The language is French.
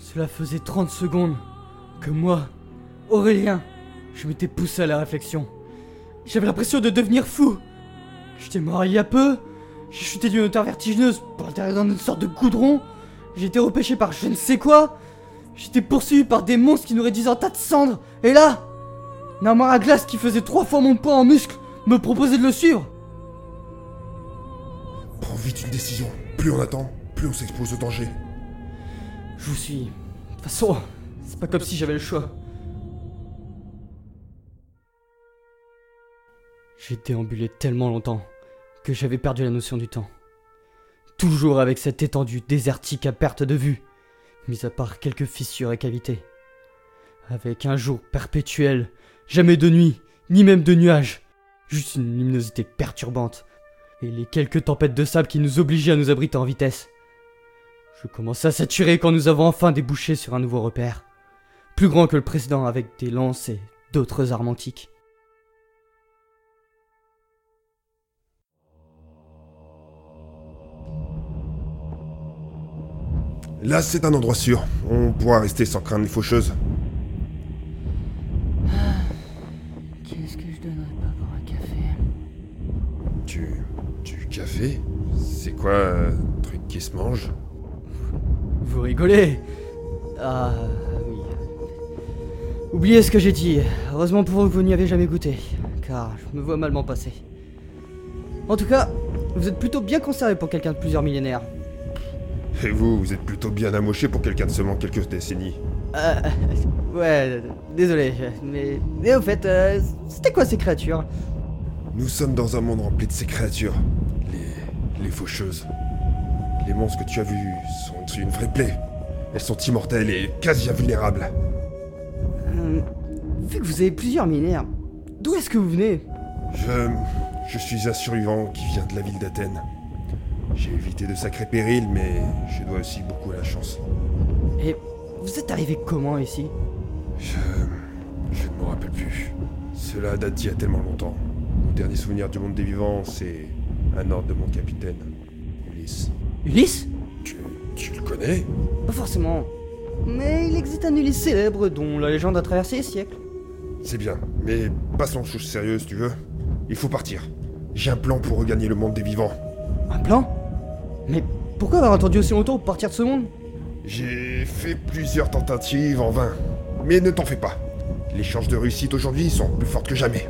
Cela faisait 30 secondes que moi, Aurélien, je m'étais poussé à la réflexion. J'avais l'impression de devenir fou. J'étais mort il y a peu. J'ai chuté d'une hauteur vertigineuse pour atterrir dans une sorte de goudron. J'ai été repêché par je ne sais quoi. J'étais poursuivi par des monstres qui nous réduisaient en tas de cendres. Et là, une armoire à glace qui faisait trois fois mon poids en muscle me proposait de le suivre. Prends vite une décision. Plus on attend, plus on s'expose au danger. Je vous suis. De toute façon, c'est pas comme si j'avais le choix. J'ai déambulé tellement longtemps que j'avais perdu la notion du temps. Toujours avec cette étendue désertique à perte de vue, mis à part quelques fissures et cavités. Avec un jour perpétuel, jamais de nuit, ni même de nuages, juste une luminosité perturbante, et les quelques tempêtes de sable qui nous obligeaient à nous abriter en vitesse. Je commençais à saturer quand nous avons enfin débouché sur un nouveau repère, plus grand que le précédent avec des lances et d'autres armes antiques. Là, c'est un endroit sûr. On pourra rester sans craindre les faucheuses. Qu'est-ce que je donnerais pas pour un café? Du. du café? C'est quoi un truc qui se mange? Vous rigolez Ah oui. Oubliez ce que j'ai dit. Heureusement pour vous que vous n'y avez jamais goûté, car je me vois mal m'en passer. En tout cas, vous êtes plutôt bien conservé pour quelqu'un de plusieurs millénaires. Et vous, vous êtes plutôt bien amoché pour quelqu'un de seulement quelques décennies. Euh, ouais, désolé, mais, mais au fait, euh, c'était quoi ces créatures? Nous sommes dans un monde rempli de ces créatures. Les. les faucheuses. Les monstres que tu as vus sont une vraie plaie. Elles sont immortelles et quasi invulnérables. Euh, Vu que vous avez plusieurs millénaires, d'où est-ce que vous venez? Je. je suis un survivant qui vient de la ville d'Athènes. J'ai évité de sacrés périls, mais je dois aussi beaucoup à la chance. Et vous êtes arrivé comment ici? Je. je ne me rappelle plus. Cela date d'il y a tellement longtemps. Mon dernier souvenir du monde des vivants, c'est un ordre de mon capitaine. Ulysse Tu, tu le connais? Pas forcément. Mais il existe un Ulysse célèbre dont la légende a traversé les siècles. C'est bien, mais passons aux choses sérieuses, tu veux Il faut partir. J'ai un plan pour regagner le monde des vivants. Un plan? Mais pourquoi avoir attendu aussi longtemps pour partir de ce monde? J'ai fait plusieurs tentatives en vain. Mais ne t'en fais pas. Les chances de réussite aujourd'hui sont plus fortes que jamais.